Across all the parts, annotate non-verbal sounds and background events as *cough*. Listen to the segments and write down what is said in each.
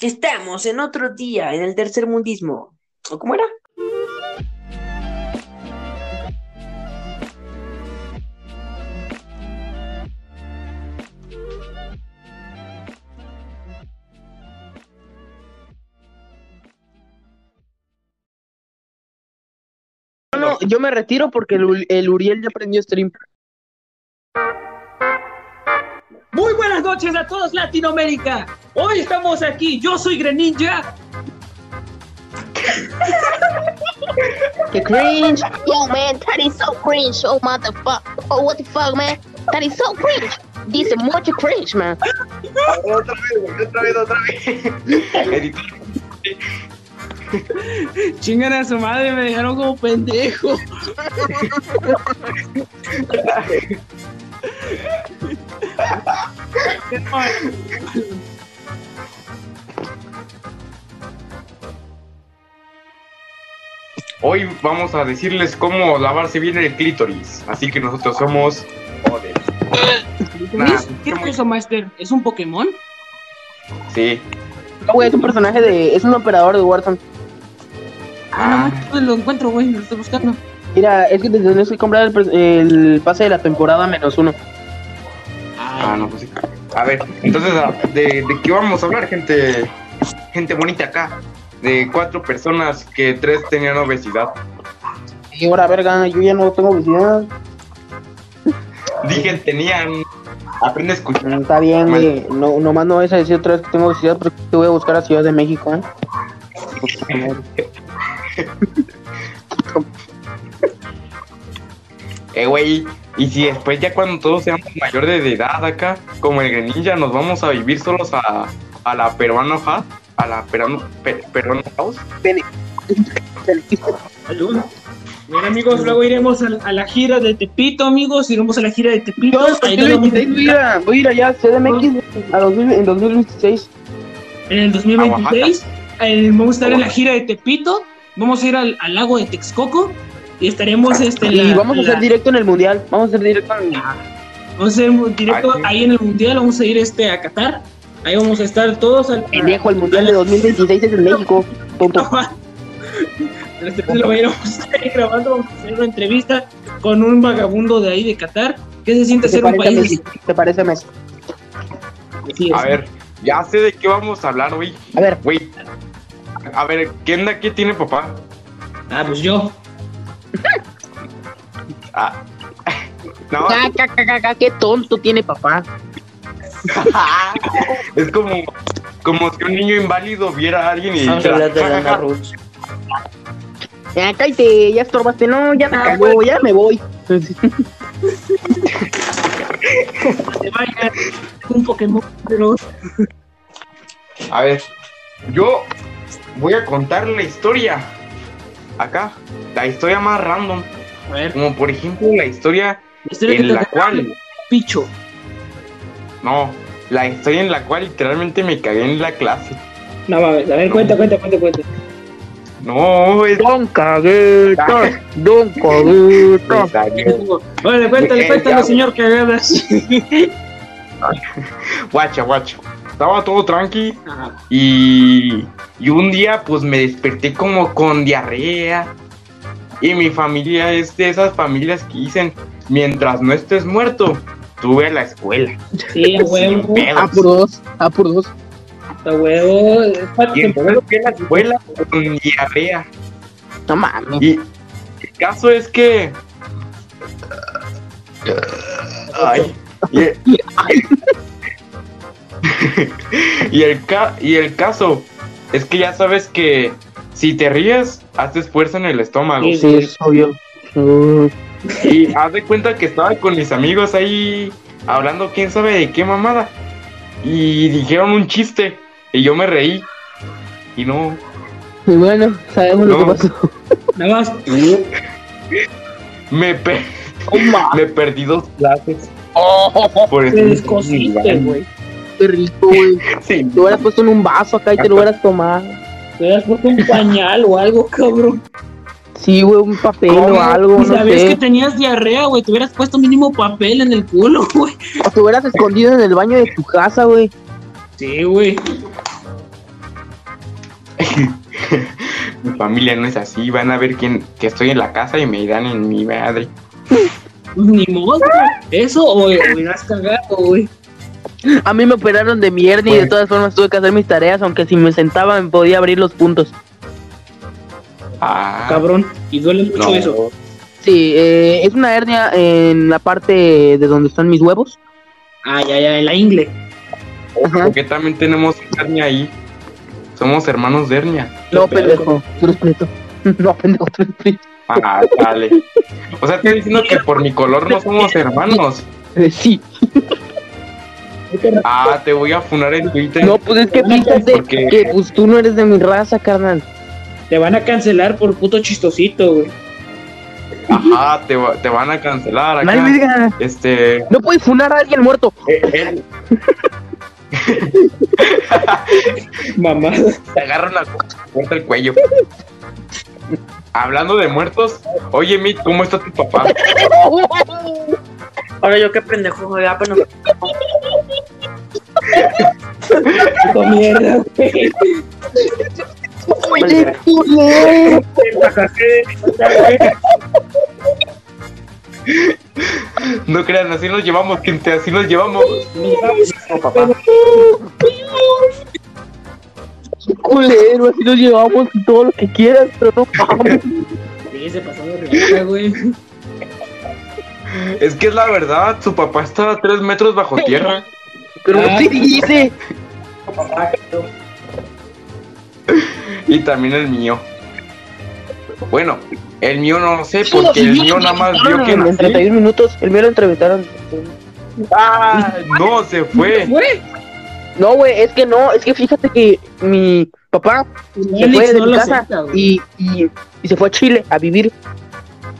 Estamos en otro día, en el tercer mundismo. ¿O cómo era? No, yo me retiro porque el, el Uriel ya prendió stream. Muy buenas noches a todos Latinoamérica. Hoy estamos aquí. Yo soy Greninja. The cringe. Yo, man, that is so cringe. Oh, motherfucker. Oh, what the fuck, man? That is so cringe. This is much cringe, man. Otra vez, otra vez, otra vez. Editor. Chingan a su madre, me dejaron como pendejo. *laughs* Hoy vamos a decirles cómo lavarse bien el clítoris. Así que nosotros somos Odes. Nah, ¿Qué es eso, Master? ¿Es un Pokémon? Sí. No, güey, es un personaje de. Es un operador de Warzone. Ah, no, lo encuentro, güey, lo estoy buscando. Mira, es que te tienes que comprar el, el pase de la temporada menos uno. Ah, no, pues sí. A ver, entonces, ah, ¿de, de qué vamos a hablar, gente? Gente bonita acá. De cuatro personas que tres tenían obesidad. Y ahora, verga, yo ya no tengo obesidad. *laughs* Dije, tenían. Aprende a escuchar. Mm, Está bien, güey. No, nomás no vas a decir otra vez que tengo obesidad porque te voy a buscar a Ciudad de México, ¿eh? *laughs* Eh, güey. Y si después, ya cuando todos seamos mayores de edad acá, como el Greninja, nos vamos a vivir solos a, a la peruano house, a la peruano, pe- peruano house. Salud. Bien, amigos, luego iremos a, a la gira de Tepito, amigos. Iremos a la gira de Tepito. Yo Ahí en nos vamos a 2026 voy a ir a, voy a ir allá a CDMX a 2000 en 2026. En el 2026 eh, vamos a estar en la gira de Tepito. Vamos a ir al, al lago de Texcoco. Y estaremos este, Y la- vamos a hacer directo en el mundial. Vamos a hacer directo en el Vamos a hacer directo Ah, ahí en el mundial. Vamos a ir este, a Qatar. Ahí vamos a estar todos al pendejo. El mundial de 2026 es en México. Tonto. *laughs* Lo vamos a estar grabando, vamos a hacer una entrevista con un vagabundo de ahí de Qatar. ¿Qué se siente ¿Te ser un país? Messi? ¿Te parece a Messi? Sí, A ver, ya sé de qué vamos a hablar, güey. A ver, Güey. A ver, ¿quién de aquí tiene papá? Ah, pues yo. Ah. No, qué tonto tiene papá. *laughs* es como, como si un niño inválido viera a alguien y dijera. Ya, cállate, ya estorbaste. No, ya me Ah, cagó, ya me voy. Un Pokémon, pero A ver, yo voy a contar la historia. Acá, la historia más random. A ver, Como por ejemplo la historia la historia que en la cual, Picho. no, la historia en la cual literalmente me cagué en la clase. No mames, a ver, cuenta, cuenta, cuenta, cuenta. No, es Don cagueta, don cagueta. Bueno, *laughs* cuéntale, cuéntale, señor Cagadas. *laughs* Guacha, guacha. Estaba todo tranqui y, y un día pues me desperté como con diarrea. Y mi familia es de esas familias que dicen, mientras no estés muerto, tú ve a la escuela. Sí, a *laughs* huevo. A por dos, a por dos. a huevo. Y entonces fui a la escuela con diarrea. No mames. Y el caso es que... Ay, y, *laughs* y el ca- y el caso es que ya sabes que si te ríes, haces fuerza en el estómago. Sí. Sí, es obvio. Mm, Y haz de cuenta que estaba con mis amigos ahí hablando quién sabe de qué mamada. Y dijeron un chiste. Y yo me reí. Y no. Y bueno, sabemos lo que pasó. Nada más. Me, pe- Oh, *laughs* me perdí dos clases. Por Te eso. descosiste, güey. Qué rico, güey. Sí. Te hubieras puesto en un vaso acá y te lo hubieras tomado. Te hubieras puesto un pañal o algo, cabrón. Sí, güey, un papel ¿Cómo? o algo, Y no sabías sé. que tenías diarrea, güey. Te hubieras puesto mínimo papel en el culo, *laughs* güey. O te hubieras escondido en el baño de tu casa, güey. Sí, güey. *laughs* mi familia no es así. Van a ver quién, que estoy en la casa y me irán en mi madre. Ni modo, eso o o irás cagado, güey. A mí me operaron de mi hernia y de Pues- todas formas tuve que hacer mis tareas, aunque si me sentaba me podía abrir los puntos. Ah, Cabrón, y duele mucho no. eso. Sí, eh, es una hernia en la parte de donde están mis huevos. Ah, ya, ya, en la ingle. Ajá. Porque también tenemos hernia ahí. Somos hermanos de hernia. No, pendejo, tú eres. *laughs* No, pendejo, tú eres. Ah, dale. O sea, estoy diciendo que por mi color no *laughs* somos hermanos. Eh, sí. Ah, te voy a funar en Twitter. No, pues es que fíjate Porque- que pues tú no eres de mi raza, carnal. Te van a cancelar por puto chistosito, güey. Ajá, te, va- te van a cancelar No acá. Este. No puedes funar a alguien muerto. eh, *laughs* él Mamá. te agarra una cosa, te corta el cuello. Hablando de muertos, oye, Mick, ¿cómo está tu papá? *laughs* Ahora yo qué pendejo, ya, pero Puta mierda, güey. Oye, culero. No crean, así nos llevamos, gente, así nos llevamos. No, papá. culero, así nos llevamos y todo lo que quieras, pero no mames. Sí, se pasó de regaña, güey. Es que es la verdad, su papá está a tres metros bajo tierra. Pero no te dice. *laughs* Y también el mío. Bueno, el mío no sé, porque el mío nada más vio que en nací. 31 minutos, el mío lo entrevistaron. Ah, no, se fue. No, güey, es que no, es que fíjate que mi papá se fue de no mi lo casa acepta, güey. y, y, y se fue a Chile a vivir.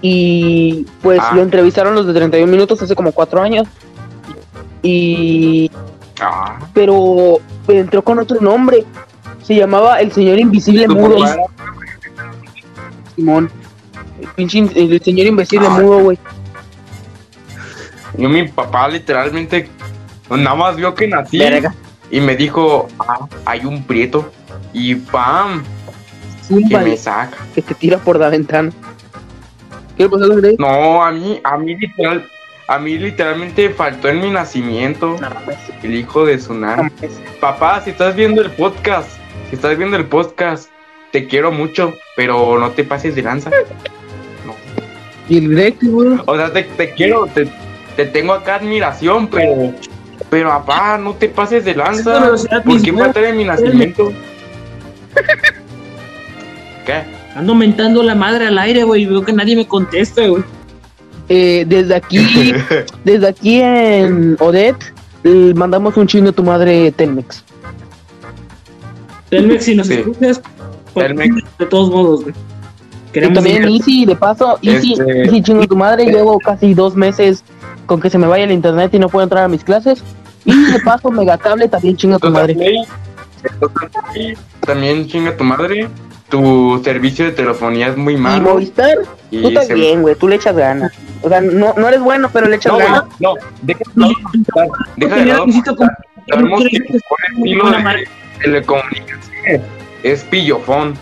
Y pues Ah. lo entrevistaron los de 31 minutos hace como 4 años. Y. Ah, Pero entró con otro nombre. Se llamaba El Señor Invisible Mudo. era- Simón. El pinche in- el Señor Invisible Ah. Mudo, güey. Yo, mi papá literalmente nada más vio que nací Verga. y me dijo, ah, hay un prieto. Y pam, que me saca. que te tira por la ventana. ¿Qué le pasó a Grey? No, a mí, a mí literal, a mí literalmente faltó en mi nacimiento No el hijo de su no. Papá, si estás viendo el podcast, si estás viendo el podcast, te quiero mucho, pero no te pases de lanza. Y el güey. O sea, te, te quiero, te, te tengo acá admiración, pero, pero papá, no te pases de lanza. ¿Por qué faltar en mi nacimiento? *laughs* ¿Qué? Ando mentando la madre al aire, güey, veo que nadie me contesta, güey. Eh, desde aquí, *laughs* desde aquí en Odette, eh, mandamos un chino a tu madre Telmex. Telmex, si nos Sí. escuchas, pues, Telmex. de todos modos, güey. Y también. Easy, de paso, Easy, Este- Easy chingo a tu madre, llevo casi dos meses con que se me vaya el internet y no puedo entrar a mis clases. Y de paso, *laughs* Megacable también chingo a tu madre. También- También chinga tu madre. Tu servicio de telefonía es muy Y malo. Movistar, y tú se- bien, güey, tú le echas ganas. O sea, no, no eres bueno, pero le echas No, ganas. no, deja no, deja de lado. Sabemos que el estilo de telecomunicaciones es pillofón.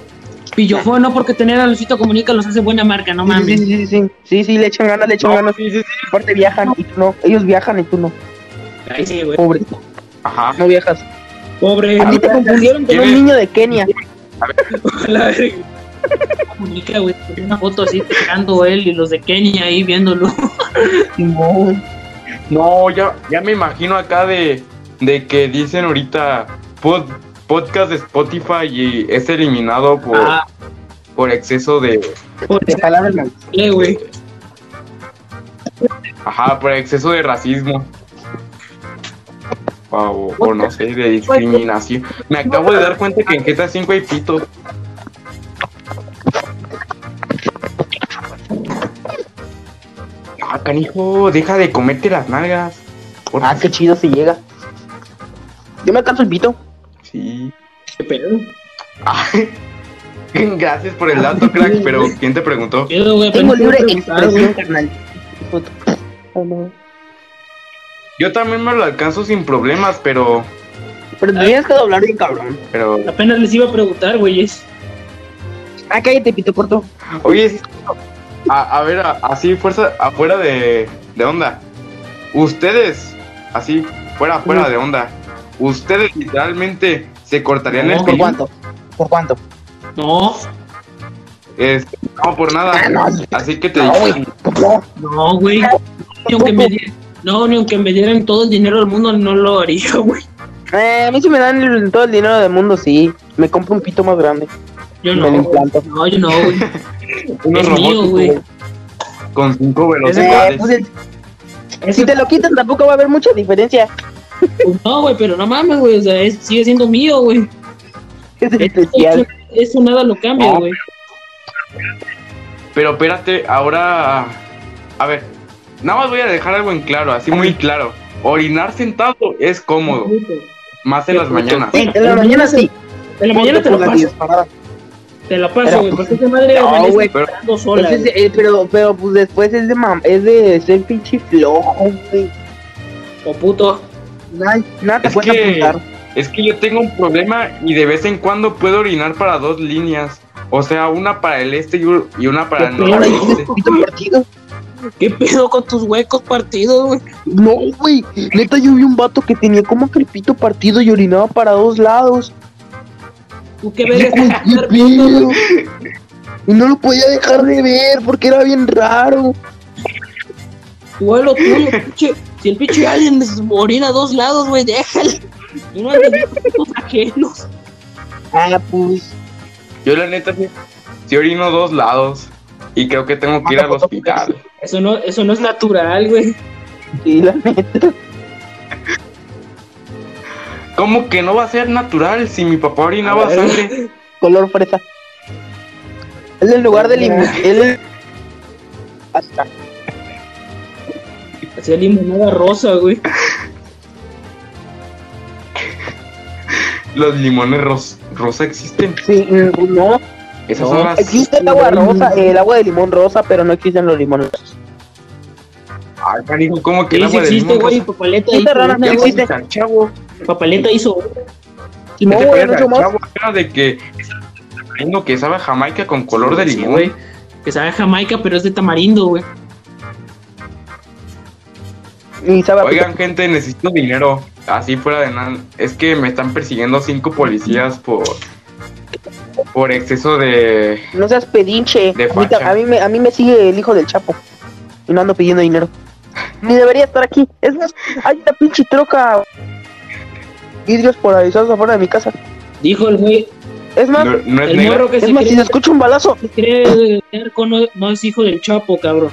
Pillofón, no porque tener a Luisito Comunica los hace buena marca, no Sí, sí, mames. sí, sí, sí, sí, sí, le echan ganas, le echan No, ganas. sí, sí, sí. Aparte viajan y tú no. Ellos viajan y tú no. Ay, sí, güey. Pobre, Ajá. no viajas. Pobre. A ti te confundieron con ¿Quién un niño de Kenia. La verga. *laughs* Comunica, güey. Tenía Una foto así pegando él y los de Kenia ahí viéndolo. *laughs* Simón. No, ya, ya me imagino acá de, de que dicen ahorita pod- podcast de Spotify y es eliminado por, Ah, por exceso de. por De palabras eh, güey. Ajá, por exceso de racismo. O, o no sé, de discriminación. Me acabo de dar cuenta que en GTA 5 hay pito. Ah, canijo, deja de comerte las nalgas. Por Ah, qué chido si llega. Yo me alcanzo el pito. Sí. ¿Qué pedo? Ah, *laughs* Gracias por el dato, *laughs* crack, pero ¿quién te preguntó? Tengo libre expresión, carnal. Oh, no. Yo también me lo alcanzo sin problemas, pero Pero te tienes que doblar bien cabrón. Pero, Apenas les iba a preguntar, güeyes. Ah, cállate, pito corto. oye, a, a ver, a- así, fuerza, afuera de, de onda. Ustedes, así, fuera, fuera de onda. Ustedes literalmente se cortarían No, el ¿Por cuánto? ¿Por cuánto? No, Este, no, por nada. Ah, no. Así que te No, digo. No. güey. Aunque me No, ni aunque me dieran todo el dinero del mundo, no lo haría, *laughs* güey. Eh, a mí si me dan el- todo el dinero del mundo, sí. Me compro un pito más grande. Yo Me no. lo implanto. No, yo no, güey. *laughs* Es mío, güey. con cinco Eh, velocidades. pues, el- si te lo quitan tampoco va a haber mucha diferencia. Pues no, güey, pero no mames, güey. O sea, es- sigue siendo mío, güey. Es especial. Eso nada lo cambia, No. güey. Pero espérate, ahora. A ver, nada más voy a dejar algo en claro, así muy claro. Orinar sentado es cómodo, más en las mañanas. Sí, en la mañana sí. En la mañana te la paso. Te la paso, güey. pues, Porque esa madre no, güey, pero- sola. Pues es eh, pero, pero pues después es de mam es de ser pinche flojo, güey. O puto. Nada, nada te Es puede que- apuntar. Es que yo tengo un problema y de vez en cuando puedo orinar para dos líneas. O sea, una para el este y una para el Qué ¿Qué pedo con tus huecos partidos, güey? No, güey. Neta, yo vi un vato que tenía como que el pito partido y orinaba para dos lados. ¿Tú qué *laughs* güey, te ¿qué vas a güey? Y no lo podía dejar de ver porque era bien raro. Tú haz lo tuyo, pinche. Si el pinche les orina a dos lados, güey, déjalo. Tú no putos ajenos. Ah, pues. Yo la neta sí, sí orino dos lados. Y creo que tengo que ir al hospital. Eso no, eso no es natural, güey. Sí, la neta. ¿Cómo que no va a ser natural si mi papá orinaba sangre? *laughs* Color fresa. Es en lugar de limón. Él Hasta. Hacía limonada rosa, güey. Los limones ros- rosa existen. Sí, no. Esas No, son las. Existe el agua rosa, el agua de limón rosa, pero no existen los limones. Ay, cariño, ¿cómo que Sí, el agua de existe, limón güey. rosa? Papaleta Esta hizo rana no güey. existe. Chavo. Papaleta hizo no, ¿Qué te güey, no más. Era de que viendo que sabe a Jamaica con color de limón. güey. Que sabe a Jamaica, pero es de tamarindo, güey. Oigan, gente, necesito dinero. Así fuera de nada. Es que me están persiguiendo cinco policías por por exceso de. No seas pedinche. De A mí, ta- facha. a, mí me, a mí me sigue el hijo del Chapo. Y no ando pidiendo dinero. Ni debería estar aquí. Es más, hay una pinche troca. Vidrios polarizados afuera de mi casa. Dijo el güey. Es más, No, no es El que es se más, si se escucha un balazo, se cree terco no, no es hijo del Chapo, cabrón.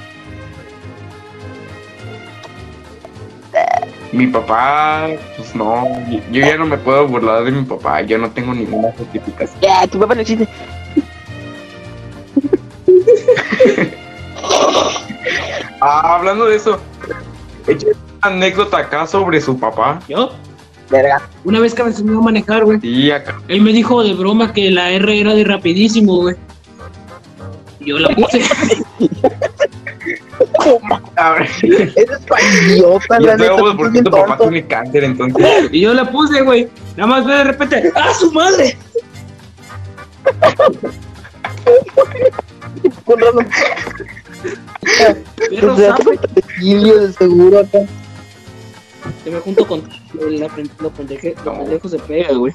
Mi papá, pues no. Yo ya no me puedo burlar de mi papá. Yo no tengo ninguna justificación. ya, tu papá no existe. *laughs* Ah, hablando de eso, échame una anécdota acá sobre su papá. ¿Yo? Verga. Una vez que me enseñó a manejar, güey. Y acá. Él me dijo de broma que la R era de rapidísimo, güey. Y Yo la puse. *laughs* A ver, Eres pa' idiota, yo la neta. tengo estás porque bien tu papá tonto. tiene cáncer, entonces. Y yo la puse, güey. Nada más ve de repente. ¡Ah, su madre! Con razón. Perro O sea, sapo. Virgilio de seguro acá. Que me junto con la pen- los pendeje- los pendejos se pega, güey.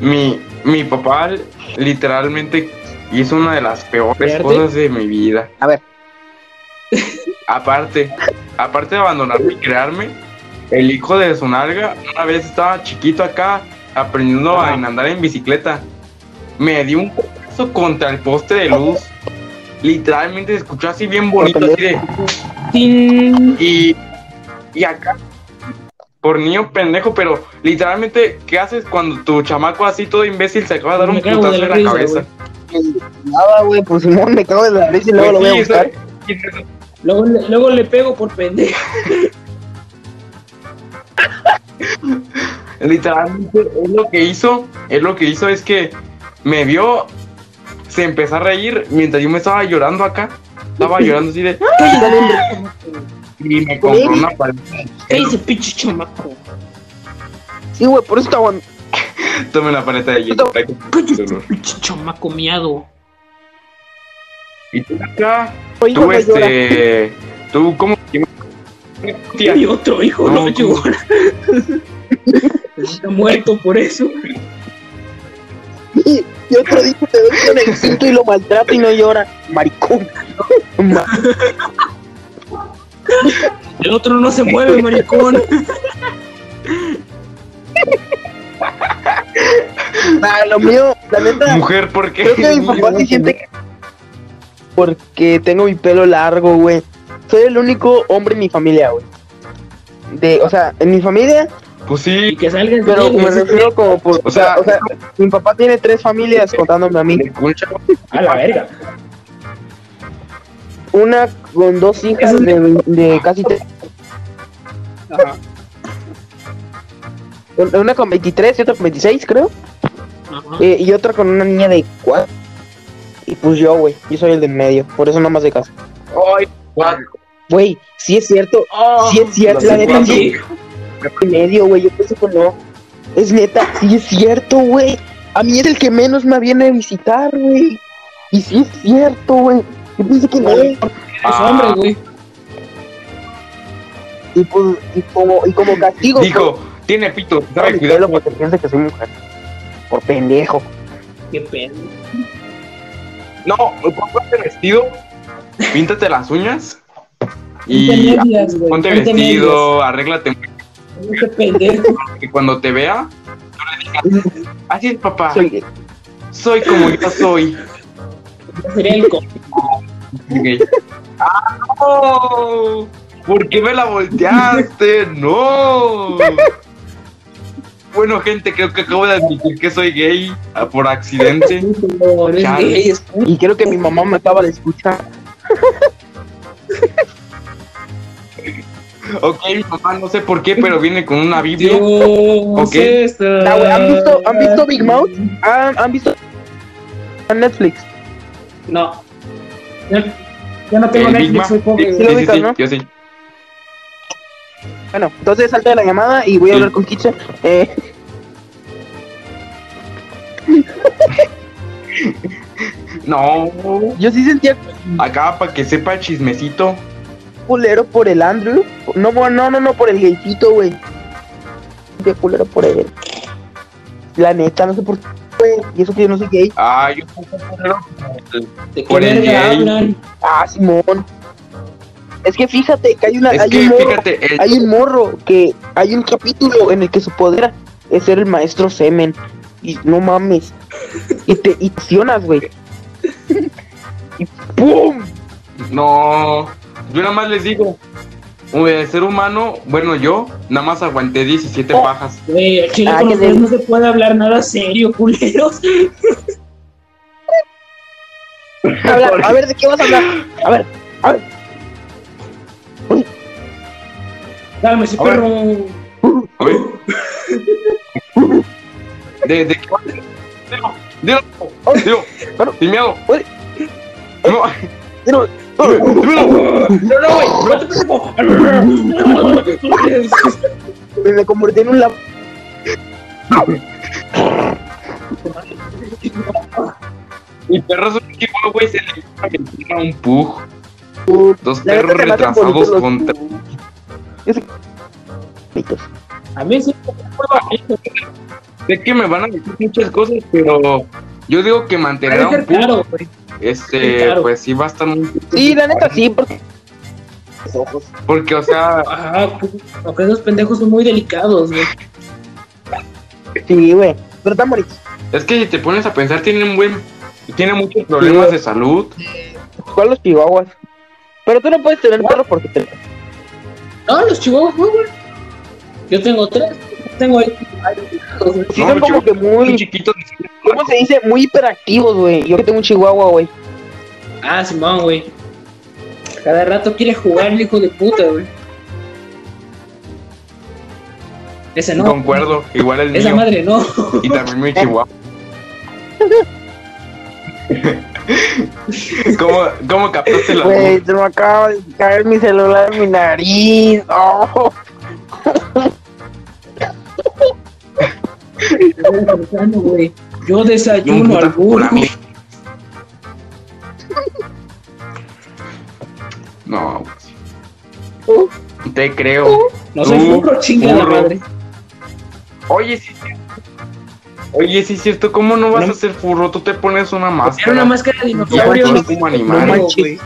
Mi, mi papá literalmente hizo una de las peores cosas de mi vida. A ver. Aparte, aparte de abandonarme y crearme, el hijo de su nalga, una vez estaba chiquito acá, aprendiendo a andar en bicicleta. Me dio un codazo contra el poste de luz. Literalmente se escuchó así bien bonito, así de, y, y acá, por niño pendejo, pero literalmente, ¿qué haces cuando tu chamaco así todo imbécil se acaba de dar Me un putazo en la risa, cabeza? Nada, güey, pues Simón me cago de la risa y luego Pues lo voy a sí, buscar. eso- Luego, le- luego le pego por pendejo. *laughs* Literalmente, es lo que hizo, es lo que hizo es que me vio, se empezó a reír mientras yo me estaba llorando acá. Estaba *laughs* llorando así de. y me compró una paleta. ¿Qué dice pinche chamaco? Sí, güey, por eso estaba. *laughs* Tome la paleta de hielo. *laughs* Chamaco miado. Y tú acá, tú este, tú cómo Tía, Mi otro hijo No, no, llora. Está muerto por eso. Y, y otro dijo te doy con el cinto y lo maltrata y no llora. Maricón. Ma- *laughs* El otro no se mueve, maricón. *laughs* Ah, lo mío, la neta, mujer, ¿por qué? creo que mi papá sí siente que. Porque tengo mi pelo largo, güey. Soy el único hombre en mi familia, güey. De, o sea, en mi familia, Pues Y sí, que salga pero bien, me refiero como por. O sea- o sea, mi papá tiene tres familias contándome a mí. A la verga. Una con dos hijas de, de casi tres. Ajá. Una con 23 y otra con 26, creo. Eh, y otra con una niña de 4. Y pues yo, güey. Yo soy el del medio. Por eso no más de casa. Ay, cuatro. Güey, sí es cierto. Sí es cierto. La neta, sí. En medio, güey. Yo pienso que no. Es neta, sí es cierto, güey. A mí es el que menos me viene a visitar, güey. Y sí es cierto, güey. Yo pensé que no. Es hombre, güey. Y, pues, y, como, y como castigo. Dijo, tiene pito, pues, sabe cuidar. porque piensa que soy mujer. Por pendejo. Qué pedo. No, ponte vestido, píntate las uñas Ponte y medias, ponte vestido, arréglate medias. Qué pendejo. que cuando te vea, tú le digas, así es papá, Soy soy como yo soy. Sería el gay. ¡Ah, no! ¿Por qué me la volteaste? ¡No! Bueno, gente, creo que acabo de admitir que soy gay ah, por accidente. *laughs* No, eres Chale. gay, es Y creo que mi mamá me acaba de escuchar. *laughs* Ok, mi mamá no sé por qué, pero viene con una Biblia. Dios Ok. está- Ah, ¿han visto- han visto Big Mouth? ¿Han, han visto Netflix? No. Ya, ya no tengo El Netflix, soy pobre. Sí, Sí yo sí. Bueno, entonces salta de la llamada y voy a hablar con Kitse. Eh, No, yo sí sentía acá para que sepa el chismecito. culero por el Andrew. No, no, no, no, por el gaycito, güey. Sentía culero por él. La neta, no sé por qué, güey. Y eso que yo no soy gay. Ah, yo soy culero ¿De qué Por el gay. hablan? Ah, Simón. Es que fíjate que hay una, Es hay que un morro, fíjate, el- hay un morro que hay un capítulo en el que su poder es ser el maestro semen. Y no mames. Y te y accionas, güey. y ¡pum! no, yo nada más les digo, el ser humano, bueno, yo nada más aguanté 17 Oh. pajas. Güey, chile Ah, con que ustedes de- no se puede hablar nada serio, culeros. Habla- a ver, ¿de qué vas a hablar? A ver, A ver. perro. A ver. *laughs* ¿De, de qué va? Dilo, dilo, dilo, Bueno. sin miedo. No, Pero- dímelo. No, no, güey. No te. Me, me convertí en un lab. Mi perro es un chihuahua, güey, se le a un pug. Dos perros retrasados contra. A mí sí. Sé que me van a decir muchas cosas, pero yo digo que mantener a un güey. este, claro. pues sí va a estar muy. Sí, la neta sí, porque. Ojos. Porque, o sea, Ajá, porque esos pendejos son muy delicados, güey. Sí, güey. Pero están bonitos. es que si te pones a pensar, tienen buen. Tienen muchos problemas de salud. ¿Cuál los chihuahuas? Pero tú no puedes tener perro porque te. No, los chihuahuas, no, güey. Yo tengo tres. Tengo ahí. Sí, No, son como que Muy muy. chiquitos. ¿Cómo se dice? Muy hiperactivos, güey. Yo que tengo un chihuahua, güey. Ah, Simón, güey. Cada rato quiere jugar el hijo de puta, güey. Ese no. Concuerdo, igual el Esa mío. madre no. Y también mi *laughs* chihuahua. *laughs* *laughs* ¿Cómo, cómo captaste la Güey, se me acaba de caer mi celular en mi nariz. Oh. güey. Yo desayuno al burro. No. No Te creo. No soy burro, chinga la madre. Oye, sí. cierto. Oye, sí es cierto, ¿cómo no vas No. a ser furro? Tú te pones una Era máscara. una máscara de y dinosaurio. actúas como animal. No manches. güey.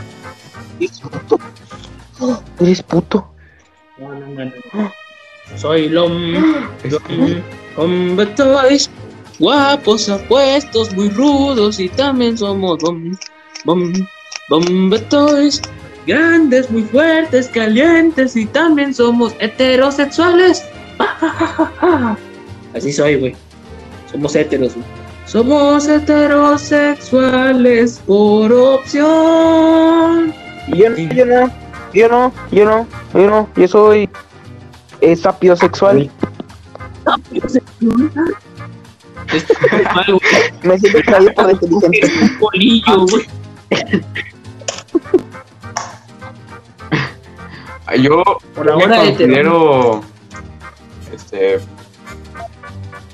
Eres puto. No, no, no, no. Soy que- *gasps* Hombre, toys. Guapos, apuestos, muy rudos y también somos bom, bom, bombe toys. Grandes, muy fuertes, calientes y también somos heterosexuales. *laughs* Así soy, güey. Somos heteros, güey. Somos heterosexuales por opción. Y Yo, no- yo no, yo no, yo no, yo no, yo soy eh, normal, güey. Me siento extraído por inteligente. Es un polillo, güey. Yo Por me ahora hetero. considero este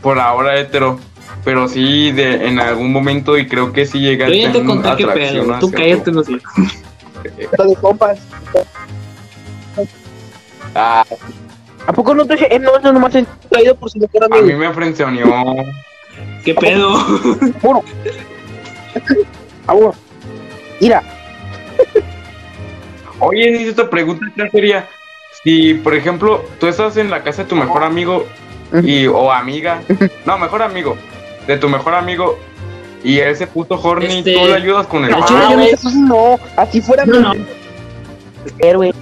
por ahora hetero, pero sí de en algún momento y creo que sí llega Yo ya te tener conté qué atracción pedo. Tú cállate, no sé. Pero de compas. Ah, ¿A poco no te eh, no, no nomás he traído por su mejor a mí me frencionó. ¿Qué pedo? Bueno. Ah, bueno. Mira, Oye, y esta pregunta ¿qué sería si por ejemplo tú estás en la casa de tu mejor amigo y o amiga, no, mejor amigo, de tu mejor amigo y él se puso horny, Este, tú le ayudas con el ah, yo no sé- no, así fuera No, héroe.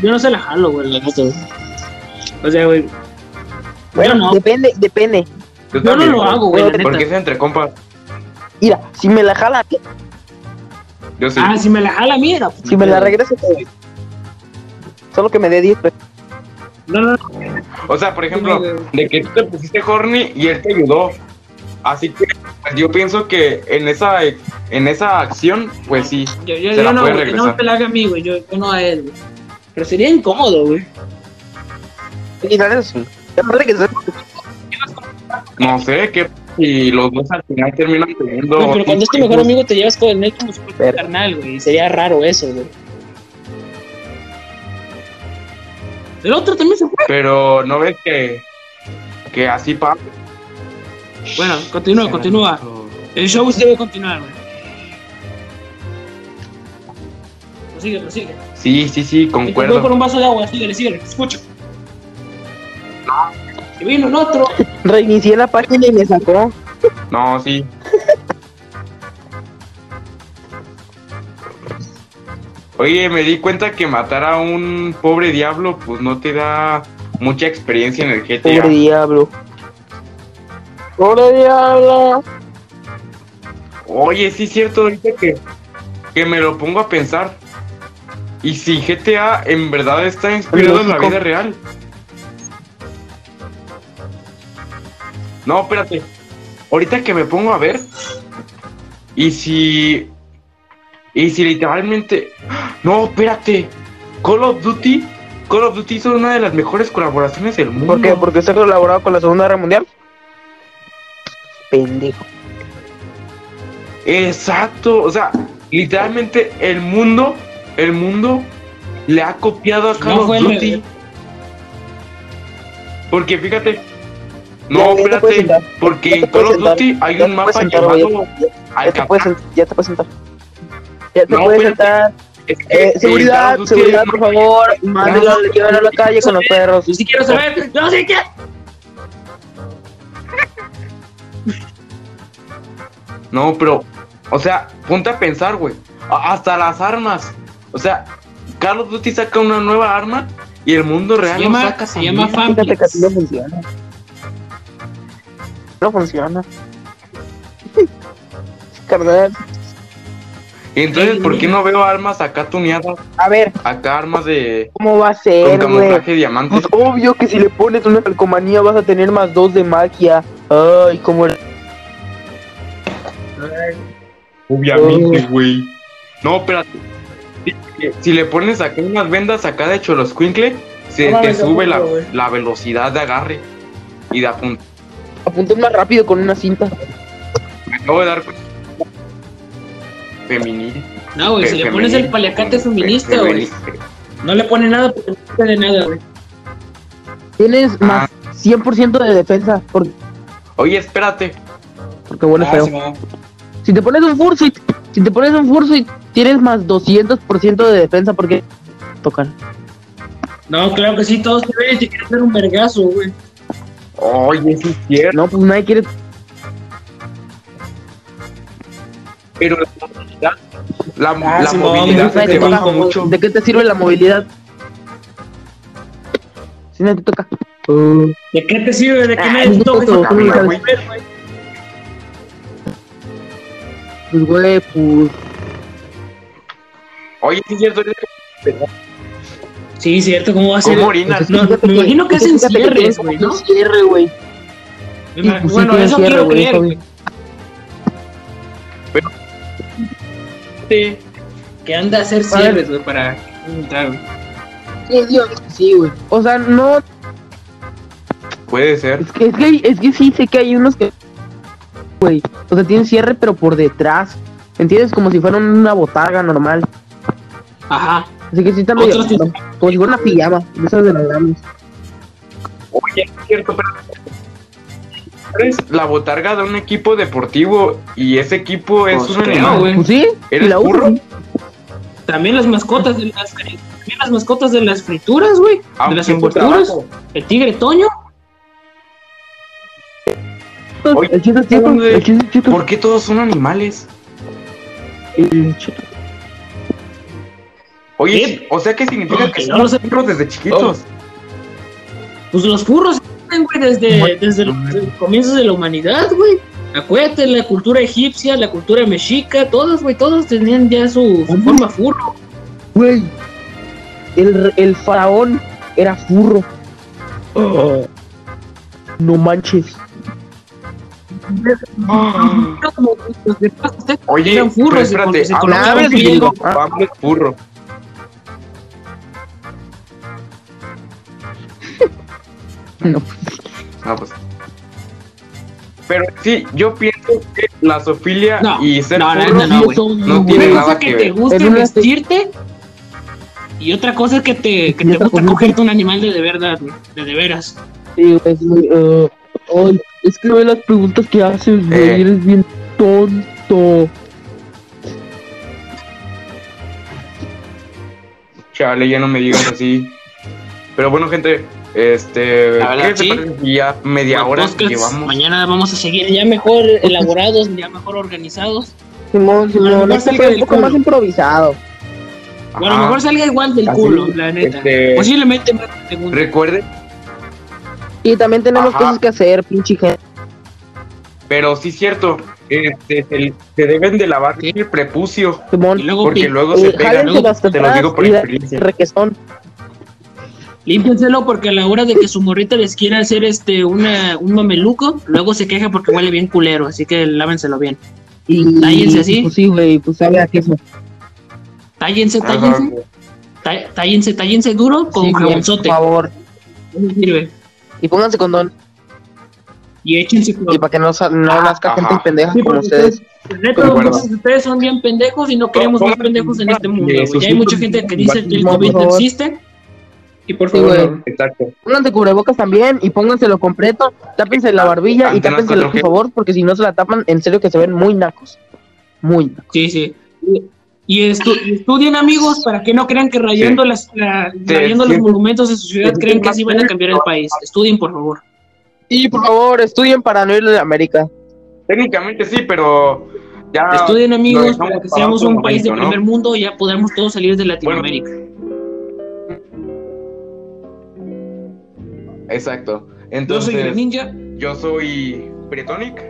Yo no se la jalo, güey, la neta. O sea, güey. Bueno, yo no. depende, depende. Yo Yo no lo hago, güey, la Porque neta. es entre compas. Mira, si me la jala, ¿qué? Yo sí. Ah, si me la jala, mira. si me la doy. Solo que me dé 10 pesos. No, no, no. O sea, por ejemplo, de que tú te pusiste horny y él te ayudó. Así que pues, yo pienso que en esa en esa acción, pues sí. Yo, yo, Se yo la no, puede güey, que no regresar. me pelaga a mí, güey. Yo, yo no a él, güey. Pero sería incómodo, güey. La No sé qué y los dos al final terminan teniendo. Güey, pero cuando es tu mejor amigo te llevas con él como tu carnal, güey. y Sería raro eso, güey. El otro también se fue. Pero no ves que que así pasa. Bueno, continúa, continúa. El show debe continuar, güey. Prosigue, prosigue. Sí, sí, sí, Y te voy por concuerdo. un vaso de agua, síguele, síguele, escucho. Y vino un otro. *laughs* reinicié la página y me sacó. No, sí. *laughs* Oye, me di cuenta que matar a un pobre diablo, pues no te da mucha experiencia en el GTA. Pobre diablo. Pobre diablo. Oye, sí es cierto, ahorita que, que me lo pongo a pensar. ¿Y si GTA en verdad está inspirado en la vida real? No, espérate. Ahorita que me pongo a ver. ¿Y si... Y si literalmente... No, espérate. Call of Duty... Call of Duty hizo una de las mejores colaboraciones del mundo. ¿Por qué? Porque está colaborado con la Segunda Guerra Mundial. Pendejo. Exacto, o sea, literalmente el mundo, el mundo le ha copiado a Call No of fue el- Duty. Porque fíjate, no, ya espérate, porque en Call of. Duty hay un mapa sentar, llamado Ya te puedes, ya te puedes sentar. Ya te No, puedes espérate. sentar. Es que Eh, Call seguridad, Duty seguridad, por favor. Mándelo a llevar a la calle con los perros. Yo sí quiero saber. Yo sí quiero. No, pero, o sea, ponte a pensar, güey. Hasta las armas. O sea, Call of Duty saca una nueva arma y el mundo real Se lo llama, saca se llama también. Fíjate que así no funciona. No funciona. *laughs* Carnal. Entonces, ¿por qué no veo armas acá tuneadas? A ver, Acá armas de... ¿cómo va a Con ser, güey? camuflaje diamante. Pues obvio que si le pones una calcomanía vas a tener más dos de magia. Ay, como el... Obviamente, güey. No, espérate. Si, si le pones acá unas vendas acá de Choloscuincle, se No te sube la, la velocidad de agarre y de apunte. Apunté más rápido con una cinta. Me acabo de dar cuenta. Feminil. No, güey, si le pones el paliacate feminista, güey. No le pone nada porque no puede nada, güey. Tienes Ah. más 100% de defensa. Porque, Oye, espérate. porque huele Ah, feo. Si te pones un fursuit, si te pones un fursuit, tienes más 200% de defensa porque tocan. No, claro que sí, todos te ven y te quieren dar un vergazo, güey. Oye, sí es cierto. No, pues nadie quiere. Pero la movilidad, la, Ah, la sí, movilidad no, se nadie te te baja toca. mucho. ¿De qué te sirve la movilidad? Si nadie te toca. Uh, ¿De qué te sirve? ¿De qué Ah, nadie te es toca? güey. pues güey, pues. Oye, sí es cierto. Sí, cierto, ¿cómo va a ser? ¿Cómo orinas? No, me imagino que es hacen fíjate que tienen cierres, güey, ¿no? Cierre, güey. Pues bueno, eso quiero creer, güey. Sí. Que anda a hacer cierres, güey, para entrar, güey. Sí, Dios, sí, güey. O sea, no. Puede ser. Es que, es que, es que sí sé que hay unos que. Güey. O sea, tienen cierre, pero por detrás. ¿Entiendes? Como si fueran una botarga normal. Ajá. Así que sí está medio. Como si fuera una pijama. De esas de las. Oye, es cierto, pero. La botarga de un equipo deportivo y ese equipo es Pues un animal. güey. Pues sí. ¿Eres la burro? También las mascotas de las también las mascotas de las frituras, güey. De Aunque las tu envolturas. El tigre Toño. Oye, El chito es chito. ¿dónde? El chito es chito. ¿Por qué todos son animales? El chito. Oye, ¿Qué? o sea, ¿qué significa que No son lo sé. burros desde chiquitos? Pues los furros, güey, desde, desde los comienzos de la humanidad, güey. Acuérdate, la cultura egipcia, la cultura mexica, todos, güey, todos tenían ya su, su forma furro. Güey. El, el faraón era furro. No manches. Ustedes Oye, eran furros, pero espérate, güey. Pablo No. Ah, pues. Pero sí, yo pienso que la zoofilia No, y ser no, no, no, no, tiene Una nada cosa que que ver. te guste vestirte y otra cosa es que te, *laughs* que te gusta cogerte un animal de de verdad, de de veras. Sí, es muy. ay, es que ve las preguntas que haces, güey. Eh. Eres bien tonto. Chale, ya no me digas así. Pero bueno, gente, este. La verdad, ¿Qué te sí. parece si ya media Buen hora podcast. llevamos? Mañana vamos a seguir ya mejor elaborados, ya mejor organizados. Simón, A lo mejor este salga un poco culo. más improvisado. O a lo mejor salga igual del Así, culo, la neta. este- Posiblemente más de segundo. Recuerden, Y también tenemos Ajá. cosas que hacer, pinche gente. pero sí es cierto, este, se, se deben de lavar Sí. el prepucio. Simón, Y luego Porque luego se eh, pega. jálense luego hasta Te lo digo por experiencia. requesón. Límpienselo porque a la hora de que su morrita les quiera hacer este una, un mameluco, luego se queja porque huele bien culero, así que lávenselo bien. Y Tállense así. Pues sí, güey, pues sabe a queso. Tállense, tállense, tá- tállense, tállense duro con Sí, jabonzote. Por favor. Eso sirve. Y pónganse condón. Y échense con Y para que no, no Ah, nazca ajá. gente pendeja Sí, como ustedes. Ustedes son bien pendejos y no queremos más pendejos en este mundo. Ya hay mucha gente que dice que el COVID no favor. existe. Y por Sí, favor, no. Exacto. Pónganse cubrebocas también y pónganselo completo. Tápense la barbilla y tápenselo, por 4G. favor, porque si no se la tapan, en serio que se ven muy nacos. Muy nacos. Sí, sí. Y- Y estu- y estudien, amigos, para que no crean que rayando, las, la- rayando los sí. monumentos de su ciudad Sí, creen que así van a cambiar el país. Estudien, por favor. Y por favor, estudien para no ir a América. Técnicamente sí, pero ya. Estudien, amigos, para que seamos un país de primer mundo y ya podamos todos salir de Latinoamérica. Exacto. Yo Entonces, soy el ninja. yo soy Bretonic.